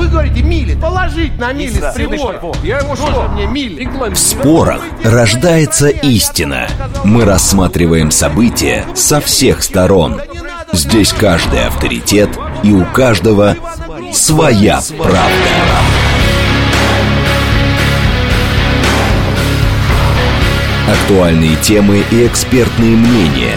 вы говорите мили. Положить на мили с прибора. Я его что? мне мили. В спорах рождается истина. Мы рассматриваем события со всех сторон. Здесь каждый авторитет и у каждого своя правда. Актуальные темы и экспертные мнения,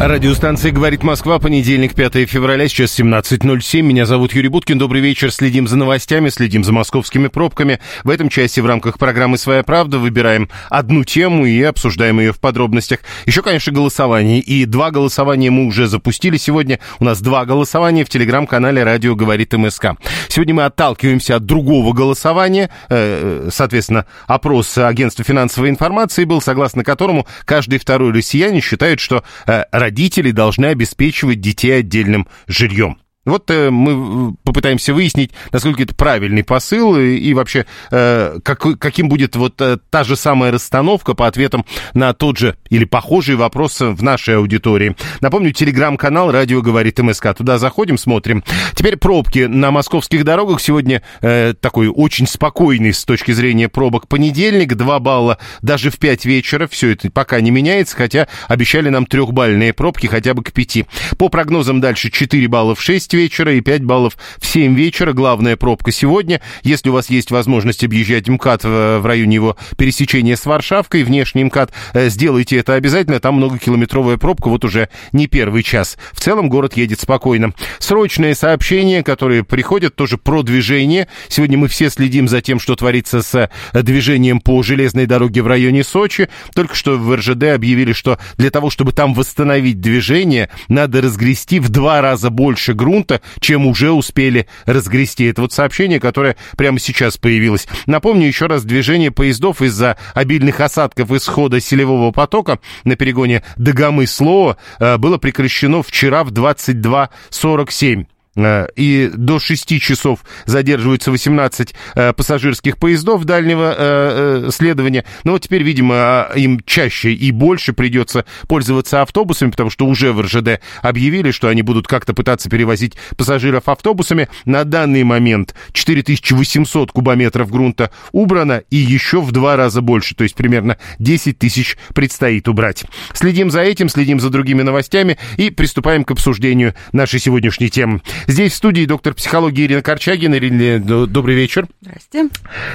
Радиостанция «Говорит Москва», понедельник, 5 февраля, сейчас 17.07. Меня зовут Юрий Буткин. Добрый вечер. Следим за новостями, следим за московскими пробками. В этом части в рамках программы «Своя правда» выбираем одну тему и обсуждаем ее в подробностях. Еще, конечно, голосование. И два голосования мы уже запустили сегодня. У нас два голосования в телеграм-канале «Радио говорит МСК». Сегодня мы отталкиваемся от другого голосования. Э, Соответственно, опрос агентства финансовой информации был, согласно которому каждый второй россиянин считает, что э, родители должны обеспечивать детей отдельным жильем. Вот э, мы попытаемся выяснить, насколько это правильный посыл и, и вообще э, как, каким будет вот э, та же самая расстановка по ответам на тот же или похожий вопрос в нашей аудитории. Напомню, телеграм-канал «Радио говорит МСК». Туда заходим, смотрим. Теперь пробки на московских дорогах. Сегодня э, такой очень спокойный с точки зрения пробок понедельник. 2 балла даже в 5 вечера. Все это пока не меняется, хотя обещали нам трехбальные пробки хотя бы к 5. По прогнозам дальше 4 балла в 6 вечера и 5 баллов в 7 вечера. Главная пробка сегодня. Если у вас есть возможность объезжать МКАД в, в районе его пересечения с Варшавкой, внешний МКАД, э, сделайте это обязательно. Там многокилометровая пробка, вот уже не первый час. В целом город едет спокойно. Срочные сообщения, которые приходят, тоже про движение. Сегодня мы все следим за тем, что творится с э, движением по железной дороге в районе Сочи. Только что в РЖД объявили, что для того, чтобы там восстановить движение, надо разгрести в два раза больше грунта, чем уже успели разгрести. Это вот сообщение, которое прямо сейчас появилось. Напомню еще раз, движение поездов из-за обильных осадков исхода селевого потока на перегоне Дагомыс-Лоа э, было прекращено вчера в 22.47 и до 6 часов задерживаются 18 э, пассажирских поездов дальнего э, следования. Но вот теперь, видимо, им чаще и больше придется пользоваться автобусами, потому что уже в РЖД объявили, что они будут как-то пытаться перевозить пассажиров автобусами. На данный момент 4800 кубометров грунта убрано и еще в два раза больше, то есть примерно 10 тысяч предстоит убрать. Следим за этим, следим за другими новостями и приступаем к обсуждению нашей сегодняшней темы. Здесь в студии доктор психологии Ирина Корчагина. Ирина, добрый вечер. Здрасте.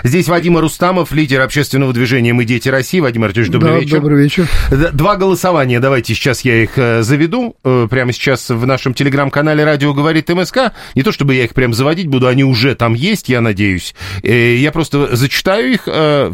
Здесь Вадим Рустамов, лидер общественного движения «Мы дети России». Вадим Артемович, добрый да, вечер. добрый вечер. Два голосования. Давайте сейчас я их э, заведу. Э, Прямо сейчас в нашем телеграм-канале «Радио говорит МСК». Не то, чтобы я их прям заводить буду, они уже там есть, я надеюсь. Э, Я просто зачитаю их,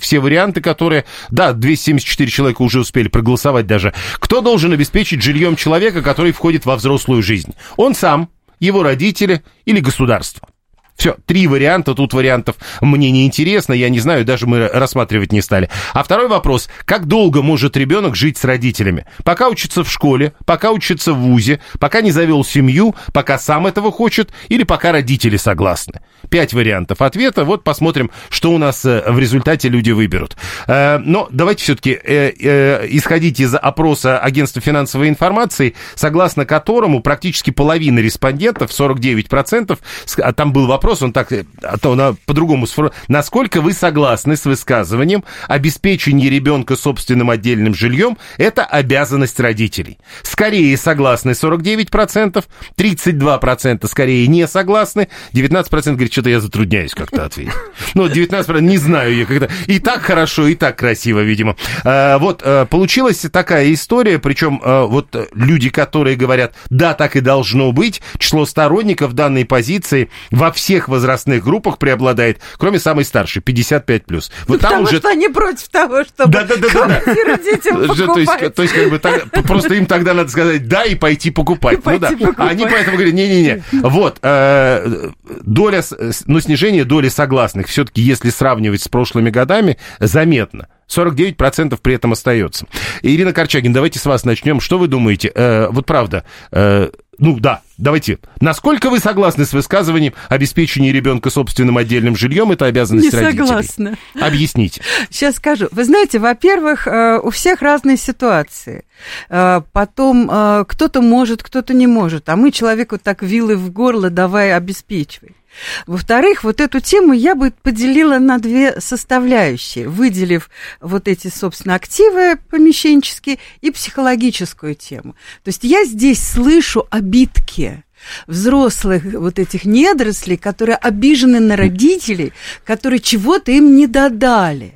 все варианты, которые... Да, 274 человека уже успели проголосовать даже. Кто должен обеспечить жильем человека, который входит во взрослую жизнь? Он сам, его родители или государство. Все, три варианта, тут вариантов мне не интересно, я не знаю, даже мы рассматривать не стали. А второй вопрос, как долго может ребенок жить с родителями? Пока учится в школе, пока учится в ВУЗе, пока не завел семью, пока сам этого хочет или пока родители согласны? Пять вариантов ответа, вот посмотрим, что у нас э, в результате люди выберут. Э, Но давайте все-таки э, исходить из опроса агентства финансовой информации, согласно которому практически половина респондентов, 49%, а там был вопрос, вопрос, он так, а то на, по-другому. Насколько вы согласны с высказыванием, обеспечение ребенка собственным отдельным жильем – это обязанность родителей? Скорее согласны 49%, 32% скорее не согласны, 19% говорит, что-то я затрудняюсь как-то ответить. Ну, 19% не знаю я когда. И так хорошо, и так красиво, видимо. А, вот, а, получилась такая история, причем а, вот люди, которые говорят, да, так и должно быть, число сторонников данной позиции во всех возрастных группах преобладает, кроме самой старшей, 55 плюс. Вот ну, там потому уже... что они против того, чтобы да, да, да, квартиру детям то есть, покупать. то есть, как бы, так, просто им тогда надо сказать да и пойти покупать. И пойти ну, да. покупать. Они поэтому говорят, не-не-не. Вот, э, доля, ну, снижение доли согласных все-таки, если сравнивать с прошлыми годами, заметно. 49% при этом остается. Ирина Корчагин, давайте с вас начнем. Что вы думаете? Э, вот правда, э, ну да, давайте. Насколько вы согласны с высказыванием обеспечения ребенка собственным отдельным жильем это обязанность Не родителей? согласна. Объясните. Сейчас скажу. Вы знаете, во-первых, э, у всех разные ситуации. Э, Потом э, кто-то может, кто-то не может. А мы человеку так вилы в горло давай обеспечивай. Во-вторых, вот эту тему я бы поделила на две составляющие, выделив вот эти, собственно, активы помещенческие и психологическую тему. То есть я здесь слышу обидки взрослых вот этих недорослей, которые обижены на родителей, которые чего-то им не додали.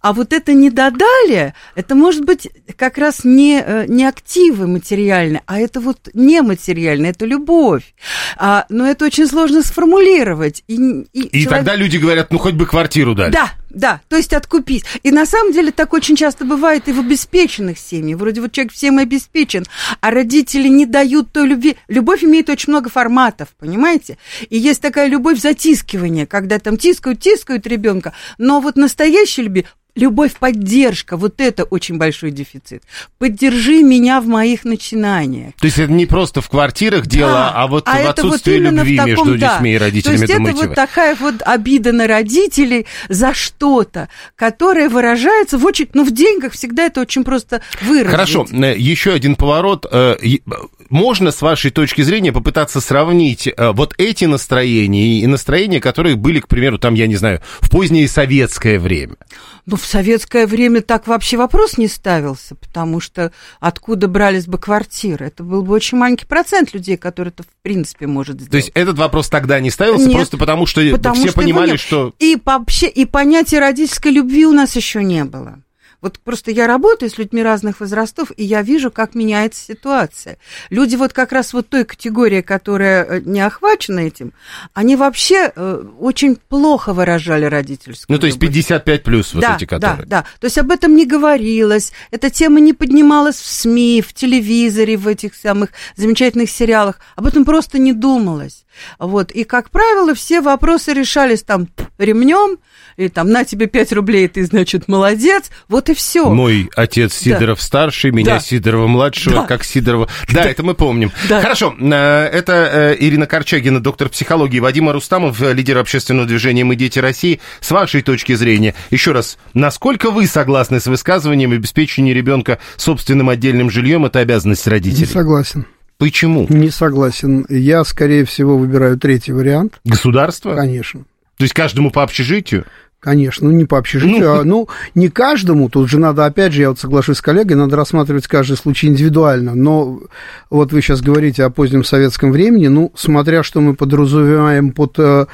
А вот это не додали, это может быть как раз не, э, не активы материальные, а это вот нематериальное, это любовь. А, но это очень сложно сформулировать. И, и И человек- тогда люди говорят, ну хоть бы квартиру дали. да, да, то есть откупить. И на самом деле так очень часто бывает и в обеспеченных семьях. Вроде вот человек всем обеспечен, а родители не дают той любви. Любовь имеет очень много форматов, понимаете? И есть такая любовь затискивания, когда там тискают, тискают ребенка. Но вот настоящая любовь, любовь, поддержка, вот это очень большой дефицит. Поддержи меня в моих начинаниях. То есть это не просто в квартирах дело, Да, а вот в это вот отсутствии именно в любви таком, между да. детьми и родителями, То есть думаете это вы? вот такая вот обида на родителей за что-то, которое выражается в очень, ну в деньгах всегда это очень просто выразить. Хорошо, э, еще один поворот. Э, и- Можно, с вашей точки зрения, попытаться сравнить э, вот эти настроения и настроения, которые были, к примеру, там, я не знаю, в позднее советское время? Ну, в советское время так вообще вопрос не ставился, потому что откуда брались бы квартиры? Это был бы очень маленький процент людей, которые это в принципе может сделать. То есть этот вопрос тогда не ставился Нет, просто потому, что Потому все что понимали, что... И вообще, и понятия родительской любви у нас еще не было. Вот просто я работаю с людьми разных возрастов, и я вижу, как меняется ситуация. Люди вот как раз вот той категории, которая э, не охвачена этим, они вообще э, очень плохо выражали родительскую Ну, то есть любовь. 55 плюс вот да, эти, которые... Да, да. То есть об этом не говорилось, эта тема не поднималась в СМИ, в телевизоре, в этих самых замечательных сериалах. Об этом просто не думалось. Вот. И, как правило, все вопросы решались там ремнем, или там на тебе 5 рублей, ты, значит, молодец. Вот и все. Мой отец Сидоров старший, меня Да. Сидорова младшего, Да. как Сидорова. Да, это мы помним. Да. Хорошо, э, это э, Ирина Корчагина, доктор психологии, Вадим Арустамов, э, лидер общественного движения «Мы дети России». С вашей точки зрения, еще раз, насколько вы согласны с высказыванием обеспечения ребенка собственным отдельным жильем это обязанность Не родителей? согласен. Почему? Не согласен. Я, скорее всего, выбираю третий вариант. Государство? Конечно. То есть каждому по общежитию? Конечно, ну не по общежитию, Ну. а, ну не каждому, тут же надо, опять же, я вот соглашусь с коллегой, надо рассматривать каждый случай индивидуально, но вот вы сейчас говорите о позднем советском времени, ну, смотря что мы подразумеваем под э,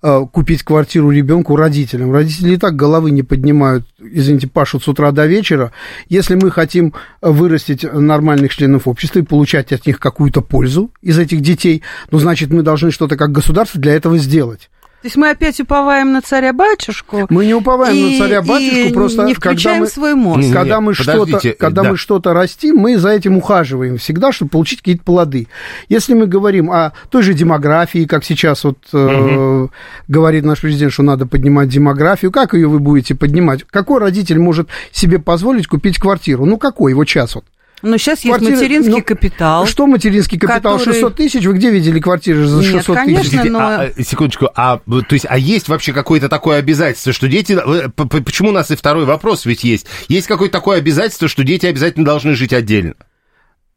купить квартиру ребенку родителям. Родители и так головы не поднимают, извините, пашут с утра до вечера. Если мы хотим вырастить нормальных членов общества и получать от них какую-то пользу из этих детей, ну, значит, мы должны что-то как государство для этого сделать. То есть мы опять уповаем на царя-батюшку. Мы не уповаем и- на царя-батюшку, просто не когда включаем мы, свой мозг. Не, когда мы что-то, когда да. мы что-то растим, мы за этим ухаживаем всегда, чтобы получить какие-то плоды. Если мы говорим о той же демографии, как сейчас вот э, говорит наш президент, что надо поднимать демографию, как ее вы будете поднимать? Какой родитель может себе позволить купить квартиру? Ну какой его час вот? Но сейчас есть материнский ну, капитал. Что материнский капитал? который- 600 тысяч? Вы где видели квартиры за Нет, 600 конечно, тысяч? Но- а, секундочку, а, то есть, а есть вообще какое-то такое обязательство, что дети... э, Почему у нас и второй вопрос ведь есть? Есть какое-то такое обязательство, что дети обязательно должны жить отдельно?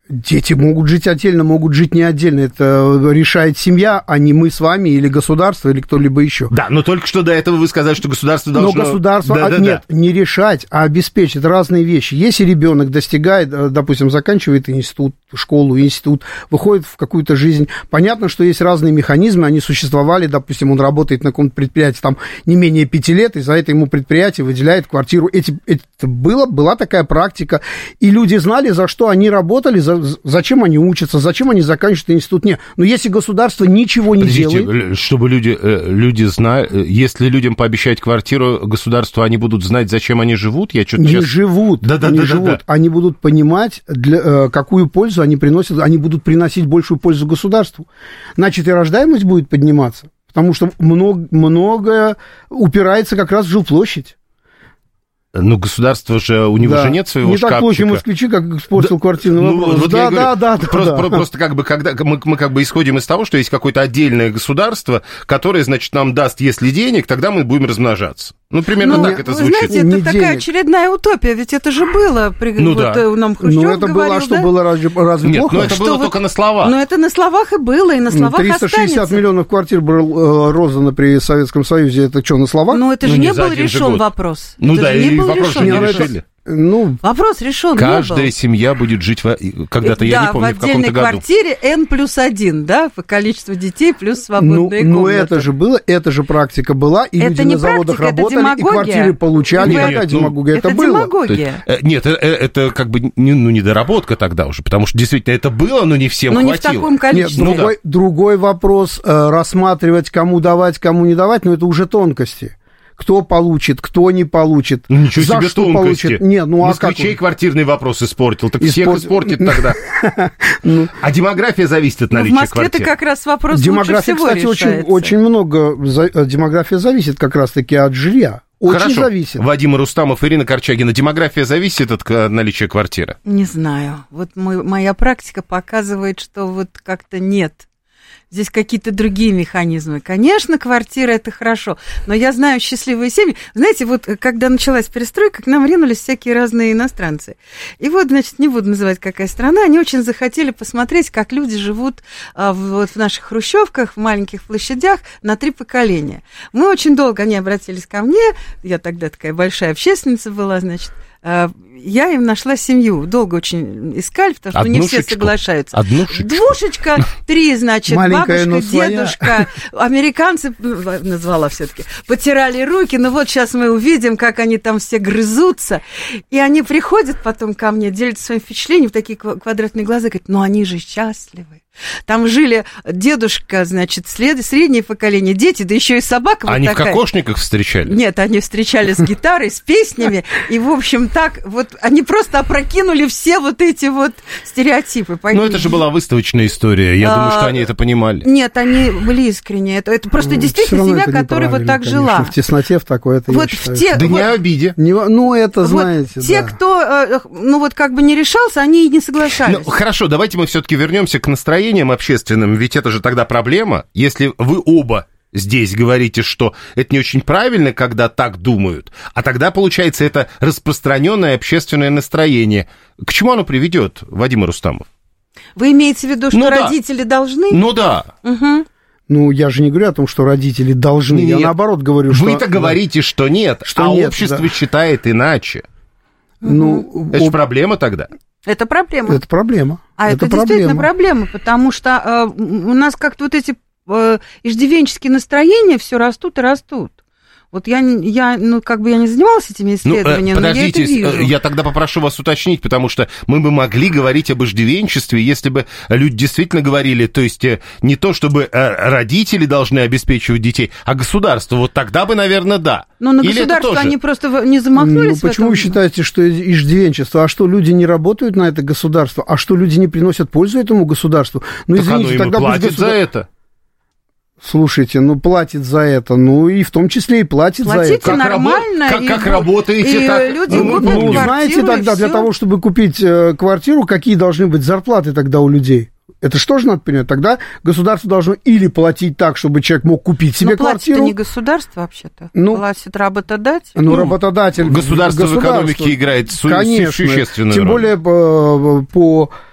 Дети могут жить отдельно, могут жить не отдельно. Это решает семья, а не мы с вами или государство, или кто-либо еще. Да, но только что до этого вы сказали, что государство Но должно... государство, Да, а, да, нет, не решать, а обеспечить разные вещи. Если ребенок достигает, э, допустим, заканчивает институт, школу, институт, выходит в какую-то жизнь, понятно, что есть разные механизмы, они существовали, допустим, он работает на каком-то предприятии там не менее пяти лет, и за это ему предприятие выделяет квартиру. Эти, это было, была такая практика, и люди знали, за что они работали, за- зачем они учатся, зачем они заканчивают институт. Нет, но если государство ничего не Подождите, делает... чтобы люди, э, люди знали, э, если людям пообещать квартиру государству, они будут знать, зачем они живут? Я что-то не сейчас... живут, Да, да, не да, да, живут. да. Они будут понимать, для, э, какую пользу они приносят, они будут приносить большую пользу государству. Значит, и рождаемость будет подниматься, потому что много, многое упирается как раз в жилплощадь. Ну, государство же, у него Да. же нет своего Не шкафчика. так плохи москвичи, как испортил квартирный Ну, вопрос. вот да, и говорю, да, да, да, просто, да. про- просто как бы, когда мы, мы как бы исходим из того, что есть какое-то отдельное государство, которое, значит, нам даст, если денег, тогда мы будем размножаться. Ну, примерно Ну, так это вы звучит. знаете, это Не такая денег. очередная утопия, ведь это же было. При, Ну вот, да. э, нам Хрущев Ну, это было, говорил, а что да? было разве, разве Нет, плохо? ну это Что было вы- только на словах. Но это на словах и было, и на Ну, словах 360 останется. миллионов квартир было э, роздано при Советском Союзе. Это что, на словах? Но это Ну, же не не за был решен год. вопрос. Ну Это да, же не и был вопрос решен не Не, ну, решили. Ну, Вопрос решен Каждая семья будет жить во- когда-то, я да, не помню, в, в отдельной каком-то году. квартире N плюс один, да, по количеству детей плюс ну, свободные ну, комнаты. это же было, это же практика была, и Это люди не на заводах практика, это работали, и демагогия. квартиры получали. Нет, Какая нет, ну, демагогия? это Это, было. Есть, демагогия. э, нет, э, э, это как бы не, ну, недоработка тогда уже, потому что действительно это было, но не всем Но не в хватило. таком Нет, количестве. Ну другой, другой вопрос, рассматривать, кому давать, кому не давать, но это уже тонкости. Кто получит, кто не получит, Ну, Ничего за себе что тонкости. получит. Нет, ну а как? Москвичей квартирный вопрос испортил, так всех Испортил. испортит тогда. А демография зависит от Ну, в наличия Москве-то квартир. как раз вопрос Демография, всего кстати, очень, много, э, демография зависит как раз-таки от жилья. Очень Хорошо. зависит. Вадим Рустамов, Ирина Корчагина. Демография зависит от э, наличия квартиры? Не знаю. Вот мой- моя практика показывает, что вот как-то нет. Здесь какие-то другие механизмы. Конечно, квартира это хорошо, но я знаю счастливые семьи. Знаете, вот э, когда началась перестройка, к нам ринулись всякие разные иностранцы. И вот, значит, не буду называть, какая страна, они очень захотели посмотреть, как люди живут а, в, вот в наших хрущевках, в маленьких площадях на три поколения. Мы очень долго, они обратились ко мне, я тогда такая большая общественница была, значит, а, я им нашла семью. Долго очень искали, потому что ну, не все соглашаются. Однушечку? Двушечка, три, значит, Маленькая, бабушка, своя. дедушка. Американцы, э, назвала все-таки, потирали руки. Ну вот сейчас мы увидим, как они там все грызутся. И они приходят потом ко мне, делятся своим впечатлением, в такие ква- квадратные глаза, говорят, ну они же счастливы. Там жили дедушка, значит, след... среднее поколение, дети, да еще и собака вот Они в такая. кокошниках встречали? Нет, они встречались с гитарой, с песнями, и, в общем, так, вот, они просто опрокинули все вот эти вот стереотипы. Ну, это же была выставочная история. Я А, думаю, что они это понимали. Нет, они были искренне. Это, это просто Ну, действительно семья, которая вот так конечно. жила. В тесноте в такой, это Вот я в те- Да не вот- о обиде. Не ну, это, Вот знаете, те, да. кто, э, ну вот как бы не решался, они и не соглашались. Ну, хорошо, давайте мы все-таки вернемся к настроениям общественным, ведь это же тогда проблема. Если вы оба здесь говорите, что это не очень правильно, когда так думают, а тогда, получается, это распространенное общественное настроение. К чему оно приведет, Вадим Рустамов? Вы имеете в виду, что Ну да. родители должны? Ну да, Мгм. Ну, я же не говорю о том, что родители должны. Я Нет. наоборот говорю, что... вы-то говорите, что нет, Что а нет, общество да. считает иначе. Ну, Это же об- проблема тогда. Это проблема. это проблема. А это, действительно проблема, потому что э, у нас как-то вот эти иждивенческие настроения все растут и растут. Вот я, я, ну, как бы я не занималась этими Ну, э, исследованиями, но я это подождите, вижу. э, я тогда попрошу вас уточнить, потому что мы бы могли говорить об иждивенчестве, если бы люди действительно говорили, то есть э, не то, чтобы э, родители должны обеспечивать детей, а государство. Вот тогда бы, наверное, да. Но на Или государство тоже? они просто не Ну, замахнулись в почему вы считаете, что иждивенчество? А что, люди не работают на это государство? А что, люди не приносят пользу этому государству? Ну, Так извините, оно тогда пусть платит за государ- это. Слушайте, ну, платит за это, ну, и в том числе и платит за Платите это. Как нормально. рабо- как- и как бу- работаете, и так- люди ну, купят ну, Ну, квартиру, знаете, и тогда для того, чтобы купить э, квартиру, какие должны быть зарплаты тогда у людей? Это что же надо понимать? Тогда государство должно или платить так, чтобы человек мог купить себе Но квартиру. не государство вообще-то. Ну, платит работодатель. Ну, работодатель. Государство в государство. экономике играет су- Конечно. существенную Тем роль. более по, по э,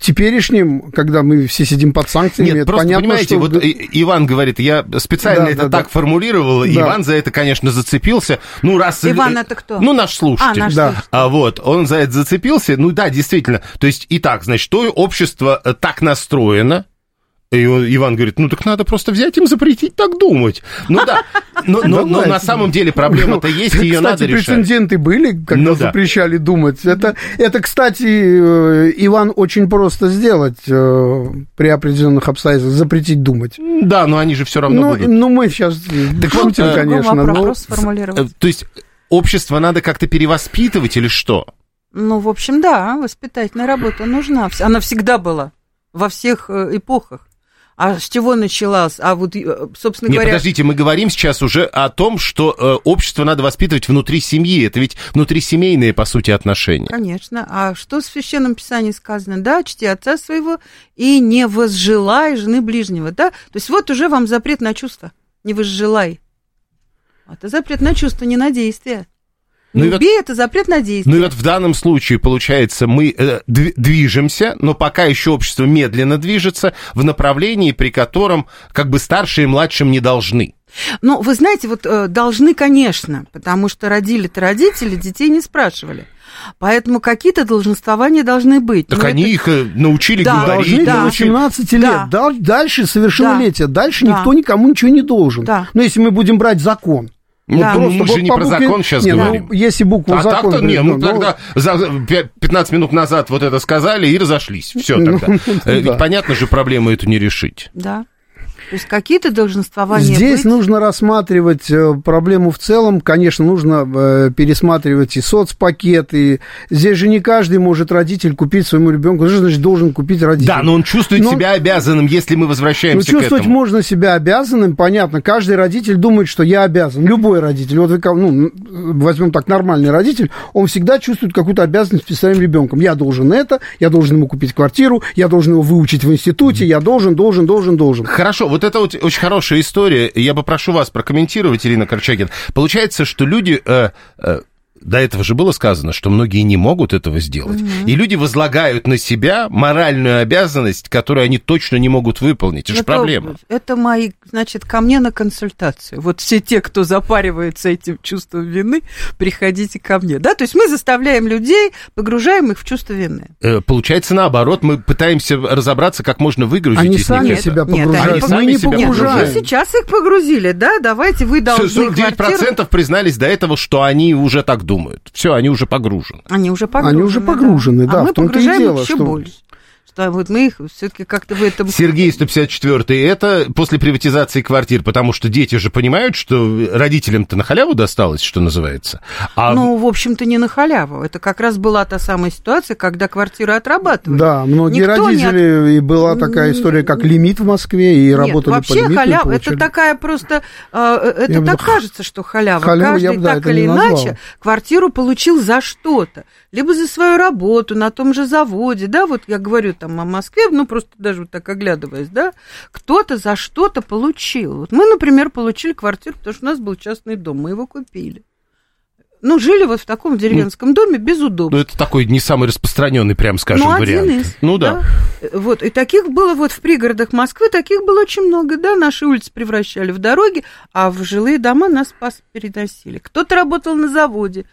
теперешним, когда мы все сидим под санкциями, Нет, это просто понятно, понимаете, что... вот Иван говорит, я специально Да, это да, так да. формулировал, и Да. Иван за это, конечно, зацепился. Ну, раз... Иван это кто? Ну, наш слушатель. А, наш Да. слушатель. А вот, он за это зацепился. Ну да, действительно. То есть, и так, значит, то общество э, так настроено, и он- Иван говорит, ну так надо просто взять им запретить так думать. Ну да, но, но- но на самом деле проблема-то есть, ее Кстати, надо решать. прецеденты были, когда Ну да. запрещали думать. Это, это, кстати, э, Иван, очень просто сделать э, при определенных обстоятельствах, запретить думать. Да, но они же все равно Ну, будут. ну, мы сейчас Так вот, шутим, э, конечно. Другой но- вопрос сформулировать. То есть, общество надо как-то перевоспитывать или что? Ну, в общем, да, воспитательная работа нужна. Она всегда была во всех эпохах. А с чего началась? А вот, э, собственно Нет, говоря... подождите, мы говорим сейчас уже о том, что э, общество надо воспитывать внутри семьи. Это ведь внутрисемейные, по сути, отношения. Конечно. А что в Священном Писании сказано? Да, чти отца своего и не возжелай жены ближнего, да? То есть вот уже вам запрет на чувства. Не возжелай. Это запрет на чувства, не на действия. Ну Не и вот- убей, это запрет на действие. Ну и вот в данном случае, получается, мы э, дви- движемся, но пока еще общество медленно движется в направлении, при котором как бы старшие и младшим не должны. Ну, вы знаете, вот э, должны, конечно, потому что родили-то родители, детей не спрашивали. Поэтому какие-то долженствования должны быть. Так Но они это- их э, научили Да, говорить. Должны да. до научили- 18 лет. Да. Дал- Дальше совершеннолетие. Дальше Да. никто никому ничего не должен. Да. Но если мы будем брать закон. Ну, ну, просто мы же вот не по про букве- закон сейчас Не, ну, говорим. если букву А закона... так-то не, говорить, ну тогда за пя- 15 минут назад вот это сказали и разошлись. Все Ну, тогда. Э, да. Ведь понятно же, проблему эту не решить. Да. То есть какие-то долженствования Здесь быть. нужно рассматривать э, проблему в целом. Конечно, нужно э, пересматривать и соцпакет. И здесь же не каждый может родитель купить своему ребенку. Что значит должен купить родитель? Да, но он чувствует Но- себя обязанным, если мы Ну, возвращаемся к чувствовать этому. можно себя обязанным, понятно. Каждый родитель думает, что я обязан. Любой родитель. Вот вы, ну, возьмем так, нормальный родитель, он всегда чувствует какую-то обязанность перед своим ребенком. Я должен это, я должен ему купить квартиру, я должен его выучить в институте, я должен, должен, должен, должен. Хорошо, вот это вот очень хорошая история. Я попрошу вас прокомментировать, Ирина Корчагин. Получается, что люди... э, э, до этого же было сказано, что многие не могут этого сделать. И люди возлагают на себя моральную обязанность, которую они точно не могут выполнить. Это же Это- проблема. Это мои, значит, ко мне на консультацию. Вот все те, кто запаривается этим чувством вины, приходите ко мне. Да, то есть мы заставляем людей, погружаем их в чувство вины. Э, Получается наоборот, мы пытаемся разобраться, как можно выгрузить Они из сами них это. себя Нет, погружают. они Мы сами не себя Нет, погружаем. вы сейчас их погрузили, да? Давайте вы должны 49% квартиру... признались до этого, что они уже так думают. Все, они уже погружены. Они уже погружены. Они уже погружены, да, А мы в том-то и погружаем дело, еще что- больше. Что вот мы их все-таки как-то в этом... Сергей 154 это после приватизации квартир, потому что дети же понимают, что родителям-то на халяву досталось, что называется. А Ну, в общем-то, не на халяву. Это как раз была та самая ситуация, когда квартиры отрабатывали. Да, многие Никто не родители, и была такая история, как лимит в Москве, и Нет, работали вообще по лимиту. и халява, это такая просто, э, это Я бы так х- кажется, что халява. халяву я Каждый бы, да, так это или не иначе назвал. квартиру получил за что-то. Либо за свою работу на том же заводе, да, вот я говорю там о Москве, ну просто даже вот так оглядываясь, да, кто-то за что-то получил. Вот мы, например, получили квартиру, потому что у нас был частный дом, мы его купили. Ну, жили вот в таком деревенском доме без удобств. ну, это такой не самый распространенный, прям скажем, Ну, один вариант. из, ну да. Э, Вот, и таких было вот в пригородах Москвы, таких было очень много, да, наши улицы превращали в дороги, а в жилые дома нас переносили. Кто-то работал на заводе,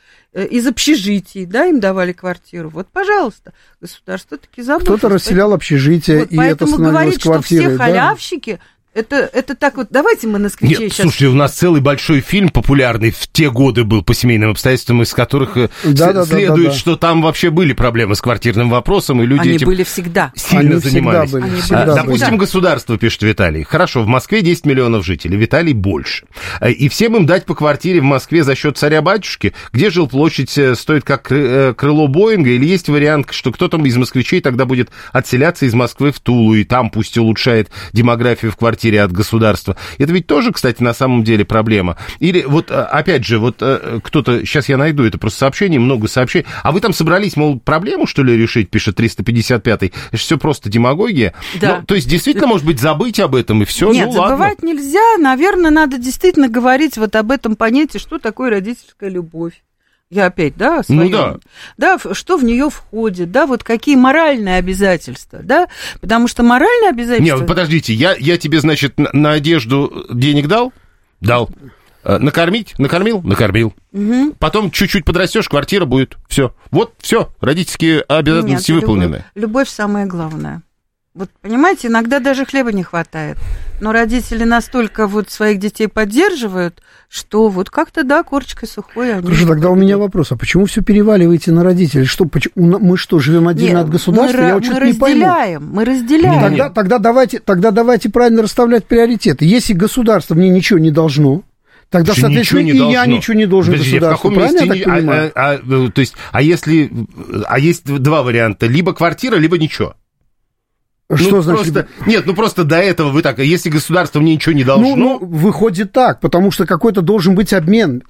из общежитий, да, им давали квартиру. Вот, пожалуйста, государство таки заботилось. Кто-то расселял общежитие, Вот, и это поэтому становилось говорить, что квартирой. все да. халявщики, это, это так вот, давайте мы на скриче Нет, сейчас... слушайте, у нас целый большой фильм популярный в те годы был по семейным обстоятельствам, из которых э, Да, с- да, да, следует, да, да. что там вообще были проблемы с квартирным вопросом, и люди Они этим были всегда. сильно Они всегда занимались. были, Они всегда А, были. Допустим, Да. государство, пишет Виталий. Хорошо, в Москве 10 миллионов жителей, в Италии больше. А, И всем им дать по квартире в Москве за счет царя-батюшки, где жилплощадь э, стоит как кры- э, крыло Боинга, или есть вариант, что кто-то из москвичей тогда будет отселяться из Москвы в Тулу, и там пусть улучшает демографию в квартире от государства. Это ведь тоже, кстати, на самом деле проблема. Или вот, э, опять же, вот э, кто-то, сейчас я найду это просто сообщение, много сообщений, а вы там собрались, мол, проблему, что ли, решить, пишет 355-й, это все просто демагогия. Да. Ну, то есть, действительно, может быть, забыть об этом, и все, Нет, ну ладно. забывать нельзя. Наверное, надо действительно говорить вот об этом понятии, что такое родительская любовь. Я опять, да, о Ну да. Да, что в нее входит, да, вот какие моральные обязательства, да, потому что моральные обязательства... Не, вот подождите, я, я тебе, значит, на, на одежду денег дал? Дал. Э, Накормить? Накормил? Накормил. Потом чуть-чуть подрастешь, квартира будет. Все. Вот, все. Родительские обязанности Нет, выполнены. Любовь, любовь самое главное. Вот, понимаете, иногда даже хлеба не хватает. Но родители настолько вот своих детей поддерживают, что вот как-то, да, корочкой сухой они... Хорошо, тогда у меня вопрос, а почему все переваливаете на родителей? Что, поч- у на- мы что, живем отдельно Нет, от государства? Мы, Я вот мы что-то не пойму. разделяем, мы разделяем. Тогда, тогда, давайте, тогда давайте правильно расставлять приоритеты. Если государство мне ничего не должно, тогда, Слушай, соответственно, ничего не и я должно. ничего не должен Подожди, в государству. каком Правильно месте я так не- а- а- а, то есть, а если... А есть два варианта. Либо квартира, либо ничего. Что ну, значит? Просто, нет, ну просто до этого вы так, если государство мне ничего не должно... Ну, ну, выходит так, потому что какой-то должен быть обмен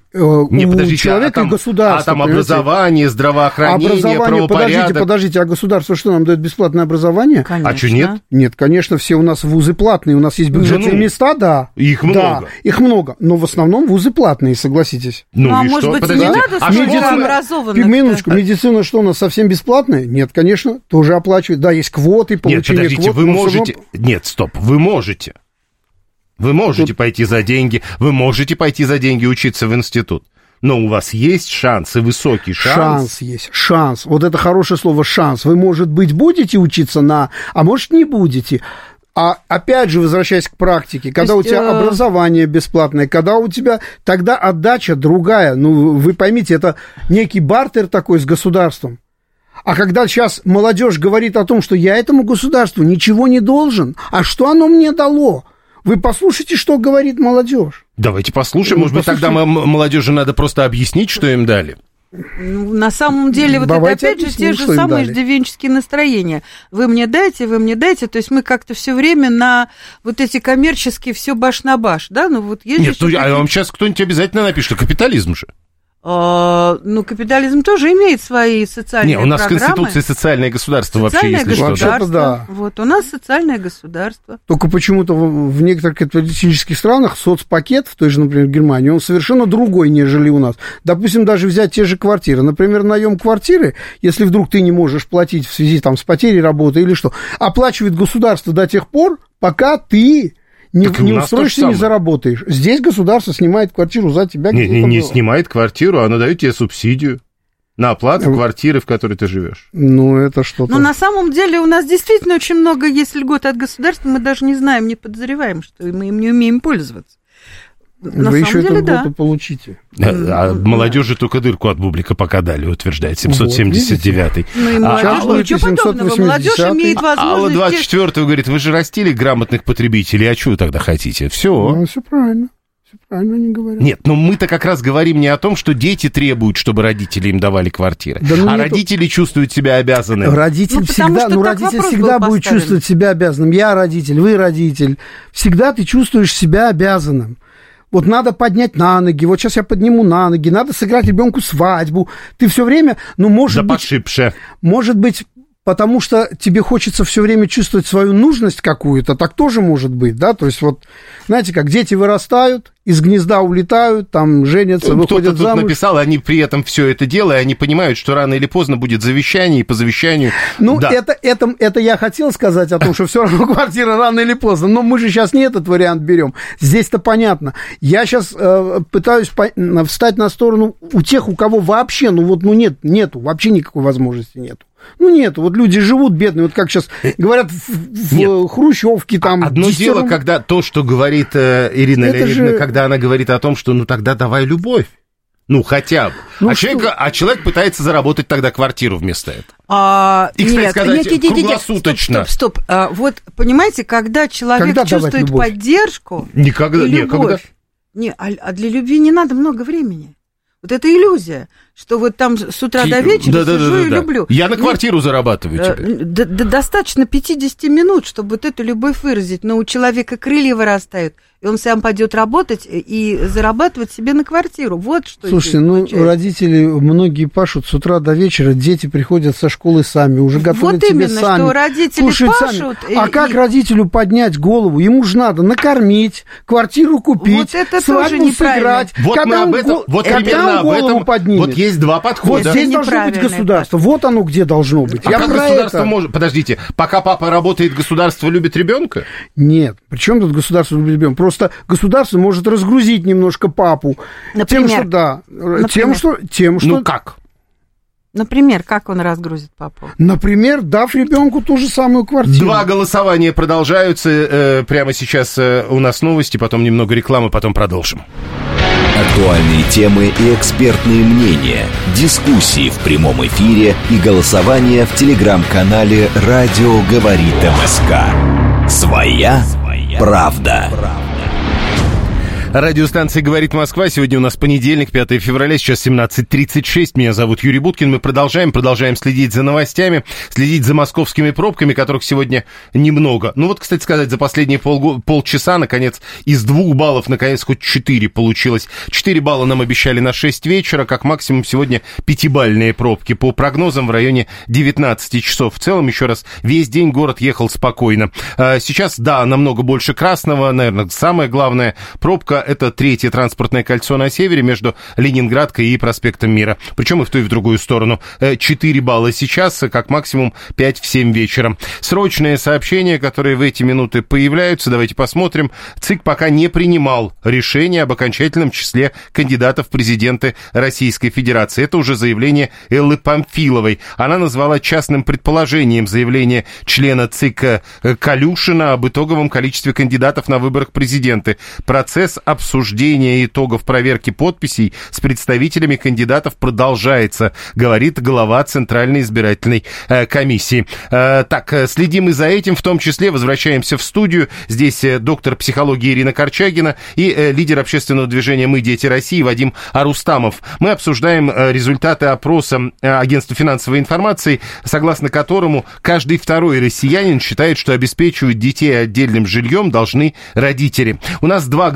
не, у подождите, человека а там, и государства. А там понимаете? образование, здравоохранение, Образование, подождите, правопорядок. подождите, а государство что, нам дает бесплатное образование? Конечно. А что, нет? Нет, конечно, все у нас вузы платные, у нас есть бюджетные ну, места, да. их Да, много. их много, но в основном вузы платные, согласитесь. Ну, Ну, а и может что? быть, и Подождите, не надо а образованных-то? Минуточку, медицина что у нас совсем бесплатная? Нет, конечно, тоже оплачивают. Да, есть квоты, Нет, получение подождите, квот. вы всё равно- можете... Нет, стоп, вы можете. Вы можете пойти за деньги, вы можете пойти за деньги учиться в институт. Но у вас есть шанс, и высокий шанс. Шанс есть, шанс. Вот это хорошее слово шанс. Вы, может быть, будете учиться на, а может, не будете. А опять же, возвращаясь к практике, когда есть, у тебя э, образование бесплатное, когда у тебя тогда отдача другая, ну, вы поймите, это некий бартер такой с государством. А когда сейчас молодежь говорит о том, что я этому государству ничего не должен, а что оно мне дало? Вы послушайте, что говорит молодежь. Давайте послушаем. Может быть, тогда послушаем. м- молодежи надо просто объяснить, что им дали. Ну, На самом деле, вот Давайте это опять же объясним, те же что им самые дали. иждивенческие настроения. Вы мне дайте, вы мне дайте. То есть мы как-то все время на вот эти коммерческие все баш на баш, да? Ну вот есть Нет, же ну, а вам сейчас кто-нибудь обязательно напишет, что капитализм же. А, ну, капитализм тоже имеет свои социальные Не, у нас в программы. Конституции социальное государство вообще, Социальное если что. да. Государство. Вот, у нас социальное государство. Только почему-то в, в некоторых капиталистических странах соцпакет, в той же, например, Германии, он совершенно другой, нежели у нас. Допустим, даже взять те же квартиры. Например, наем квартиры, если вдруг ты не можешь платить в связи там, с потерей работы или что, оплачивает государство до тех пор, пока ты не, Так не устроишься, не самое. заработаешь. Здесь государство снимает квартиру за тебя. Не, не, не было. снимает квартиру, оно дает тебе субсидию на оплату Ну, квартиры, в которой ты живешь. Ну, это что-то... Но на самом деле у нас действительно очень много есть льгот от государства, мы даже не знаем, не подозреваем, что мы им не умеем пользоваться. На Вы еще деле, эту да. получите. А, а молодежи только дырку от бублика пока дали, утверждает 779-й. Ну и А, молодежь, Алла, ничего подобного. 780-й. Молодежь имеет Алла возможность... 24 говорит, вы же растили грамотных потребителей, а что вы тогда хотите? Все. Ну, все правильно. Все правильно они говорят. Нет, но мы-то как раз говорим не о том, что дети требуют, чтобы родители им давали квартиры, Да ну а родители чувствуют себя обязанными. Родитель Ну, всегда, ну, родитель всегда будет поставлен. чувствовать себя обязанным. Я родитель, вы родитель. Всегда ты чувствуешь себя обязанным. Вот надо поднять на ноги, вот сейчас я подниму на ноги, надо сыграть ребенку свадьбу. Ты все время, ну, может Да быть, пошибше. может быть, потому что тебе хочется все время чувствовать свою нужность какую-то, так тоже может быть, да? То есть вот, знаете, как дети вырастают, из гнезда улетают, там женятся, Кто-то выходят тут замуж. написал, они при этом все это делают, они понимают, что рано или поздно будет завещание, и по завещанию... Ну, да. это, это, это я хотел сказать о том, что все равно квартира рано или поздно. Но мы же сейчас не этот вариант берем. Здесь-то понятно. Я сейчас э, пытаюсь по- встать на сторону у тех, у кого вообще, ну вот, ну нет, нету, вообще никакой возможности нету. Ну нет, вот люди живут бедные, вот как сейчас говорят в, в Нет. хрущевке там. Одно десятером- дело, когда то, что говорит э, Ирина Это Леонидовна, же- когда она говорит о том, что ну тогда давай любовь. Ну, хотя бы. Ну, а, что? человек, а человек пытается заработать тогда квартиру вместо этого. А, И, кстати нет, сказать, нет, нет, нет, нет, круглосуточно. Стоп, стоп, стоп. А, вот, понимаете, когда человек Когда чувствует поддержку Никогда, и любовь, не, а, а для любви не надо много времени. Вот это иллюзия, что вот там с утра до вечера Да, да, сижу да, и да. люблю. Я на Нет, квартиру зарабатываю э, теперь. д- д- достаточно 50 минут, чтобы вот эту любовь выразить, но у человека крылья вырастают, и он сам пойдет работать и зарабатывать себе на квартиру. Вот что Слушайте, ну, получается. родители, многие пашут с утра до вечера, дети приходят со школы сами, уже готовят Вот тебе именно, сами. что родители кушают пашут, сами. и- А как и- родителю поднять голову? Ему же надо накормить, квартиру купить, Вот это тоже свадьбу сыграть. Вот Когда мы об этом, вот когда примерно он об голову этом, поднимет? вот есть два Вот подхода. здесь должно быть государство. Вот оно где должно быть. А Я как про государство это. может... Подождите, пока папа работает, государство любит ребенка? Нет, причем тут государство любит ребенка? Просто государство может разгрузить немножко папу. Тем, Например? что да. Например? Тем, что, тем, что Ну как? Например, как он разгрузит папу? Например, дав ребенку ту же самую квартиру. Два голосования продолжаются. э, прямо сейчас э, у нас новости, потом немного рекламы, потом продолжим. Актуальные темы и экспертные мнения, дискуссии в прямом эфире и голосование в телеграм-канале «Радио говорит МСК». Своя правда. Радиостанция «Говорит Москва». Сегодня у нас понедельник, 5 февраля, сейчас 17.36. Меня зовут Юрий Буткин. Мы продолжаем, продолжаем следить за новостями, следить за московскими пробками, которых сегодня немного. Ну вот, кстати сказать, за последние пол, полчаса, наконец, из двух баллов, наконец, хоть четыре получилось. Четыре балла нам обещали на 6 вечера, как максимум сегодня пятибальные пробки. По прогнозам в районе 19 часов. В целом, еще раз, весь день город ехал спокойно. А сейчас, да, намного больше красного, наверное, самое главное, пробка это третье транспортное кольцо на севере между Ленинградкой и проспектом Мира. Причем и в ту, и в другую сторону. 4 э, балла сейчас, как максимум 5 в 7 вечера. Срочные сообщения, которые в эти минуты появляются, давайте посмотрим. ЦИК пока не принимал решение об окончательном числе кандидатов в президенты Российской Федерации. Это уже заявление Эллы Памфиловой. Она назвала частным предположением заявление члена ЦИК э, Калюшина об итоговом количестве кандидатов на выборах президента. Процесс обсуждения итогов проверки подписей с представителями кандидатов продолжается, говорит глава Центральной избирательной э, комиссии. Э, так, э, следим и за этим, в том числе возвращаемся в студию. Здесь доктор психологии Ирина Корчагина и лидер общественного движения «Мы, дети России» Вадим Арустамов. Мы обсуждаем результаты опроса агентства финансовой информации, согласно которому каждый второй россиянин считает, что обеспечивать детей отдельным жильем должны родители. У нас два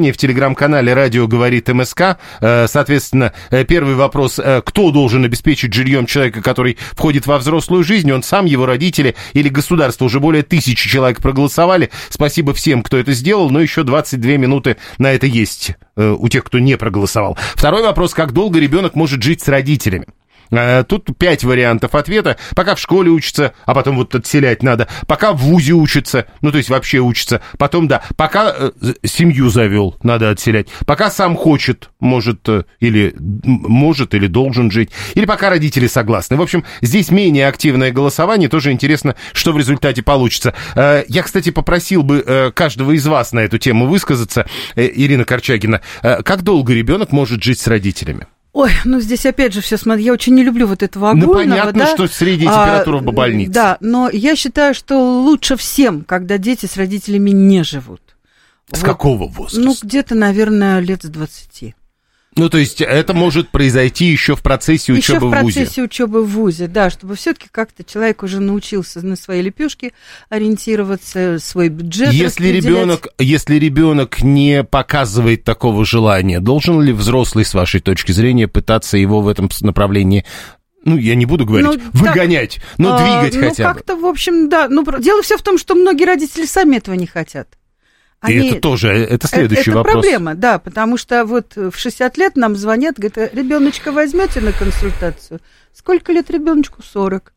голосование в телеграм-канале «Радио говорит МСК». Э, соответственно, э, первый вопрос, э, кто должен обеспечить жильем человека, который входит во взрослую жизнь, он сам, его родители или государство. Уже более тысячи человек проголосовали. Спасибо всем, кто это сделал, но еще 22 минуты на это есть у тех, кто не проголосовал. Второй вопрос, как долго ребенок может жить с родителями? Э, тут пять вариантов ответа. Пока в школе учится, а потом вот отселять надо. Пока в ВУЗе учится, ну то есть вообще учится. Потом, да, пока э, семью завел, надо отселять. Пока сам хочет, может э, или может или должен жить. Или пока родители согласны. В общем, здесь менее активное голосование. Тоже интересно, что в результате получится. Я, кстати, попросил бы каждого из вас на эту тему высказаться. Ирина Корчагина, как долго ребенок может жить с родителями? Ой, ну здесь опять же все, смотри, я очень не люблю вот этого огульного. Ну понятно, да? что средняя а, температура а, в больнице. Да, но я считаю, что лучше всем, когда дети с родителями не живут. С вот, какого возраста? Ну, где-то, наверное, лет с 20. Ну, то есть это может произойти еще в процессе учебы в ВУЗе? Еще в процессе учебы в ВУЗе, да, чтобы все-таки как-то человек уже научился на свои лепешки ориентироваться, свой бюджет если ребенок, если ребенок не показывает такого желания, должен ли взрослый, с вашей точки зрения, пытаться его в этом направлении ну, я не буду говорить, ну, выгонять, так, но а, двигать ну, хотя бы. Ну, как-то, в общем, да. Ну, дело все в том, что многие родители сами этого не хотят. Они... И это тоже, э, это следующий это вопрос. Это проблема, да, потому что вот в 60 лет нам звонят, говорят, ребеночка возьмете на консультацию? Сколько лет ребеночку? 40.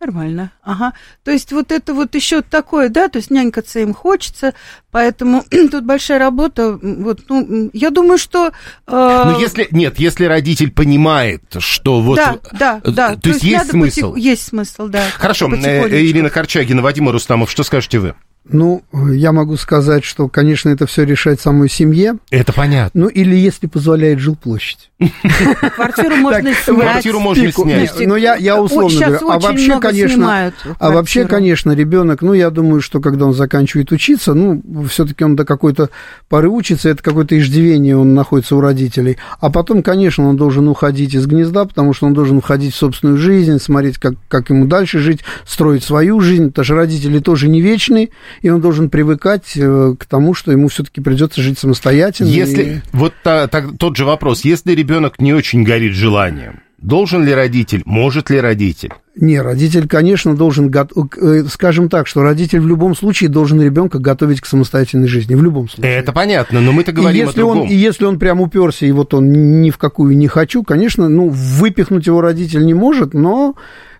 Нормально, ага. То есть вот это вот еще такое, да, то есть нянькаться им хочется, поэтому тут большая работа. Вот, ну, я думаю, что. Э... Ну, если нет, если родитель понимает, что вот. Да, да, э, да. То, то есть есть смысл. Потих... Есть смысл, да. Хорошо, э, Ирина Корчагина, Вадим Рустамов, что скажете вы? Ну, я могу сказать, что, конечно, это все решает самой семье. Это понятно. Ну, или если позволяет жилплощадь. Квартиру можно снять. Квартиру можно снять. Ну, я, я условно говорю. А вообще, конечно, а вообще, конечно, ребенок, ну, я думаю, что когда он заканчивает учиться, ну, все-таки он до какой-то поры учится, это какое-то иждивение, он находится у родителей. А потом, конечно, он должен уходить из гнезда, потому что он должен уходить в собственную жизнь, смотреть, как, как ему дальше жить, строить свою жизнь, потому что родители тоже не вечные, и он должен привыкать э, к тому, что ему все-таки придется жить самостоятельно. Если и... вот та, та, тот же вопрос, если ребенок не очень горит желанием, должен ли родитель, может ли родитель? Не, родитель, конечно, должен, э, скажем так, что родитель в любом случае должен ребенка готовить к самостоятельной жизни, в любом случае. Это понятно, но мы-то говорим и если о другом. Он, и если он прям уперся, и вот он ни в какую не хочу, конечно, ну, выпихнуть его родитель не может, но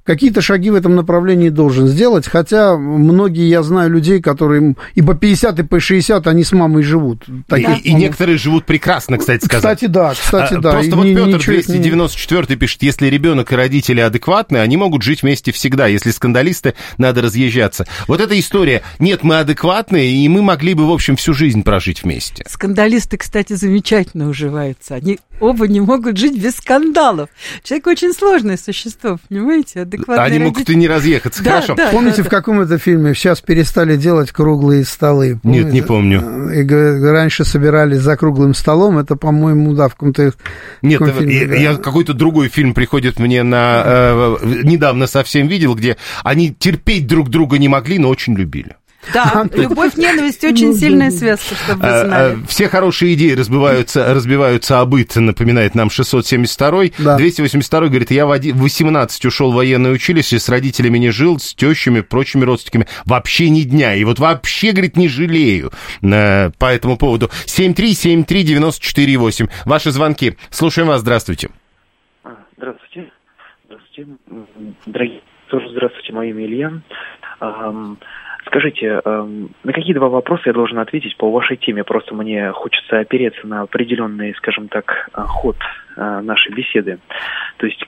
какие-то шаги в этом направлении должен сделать, хотя многие, я знаю людей, которые и по 50, и по 60, они с мамой живут. Таких, и, и некоторые живут прекрасно, кстати сказать. Кстати, да, кстати, а, да. Просто и вот не, Петр 294 не... пишет, если ребенок и родители адекватны, они могут жить вместе всегда, если скандалисты, надо разъезжаться. Вот эта история, нет, мы адекватные, и мы могли бы, в общем, всю жизнь прожить вместе. Скандалисты, кстати, замечательно уживаются. Они оба не могут жить без скандалов. Человек очень сложное существо, понимаете? Адекватные Они родители. могут и не разъехаться, да, хорошо. Да, Помните, да, в каком это фильме сейчас перестали делать круглые столы? Помните? Нет, не помню. И раньше собирались за круглым столом, это, по-моему, да, в каком-то Нет, фильме, я, да. я какой-то другой фильм приходит мне на... Э, недавно совсем видел, где они терпеть друг друга не могли, но очень любили. Да, любовь, ненависть очень сильная связка, чтобы вы а, знали. А, все хорошие идеи разбиваются, разбиваются об напоминает нам 672-й. Да. 282 говорит, я в 18 ушел в военное училище, с родителями не жил, с тещами, прочими родственниками. Вообще ни дня. И вот вообще, говорит, не жалею э, по этому поводу. 7373948. Ваши звонки. Слушаем вас. Здравствуйте. А, здравствуйте. Здравствуйте. Дорогие, тоже здравствуйте. Мое имя Илья. Скажите, эм, на какие два вопроса я должен ответить по вашей теме? Просто мне хочется опереться на определенный, скажем так, э, ход э, нашей беседы. То есть,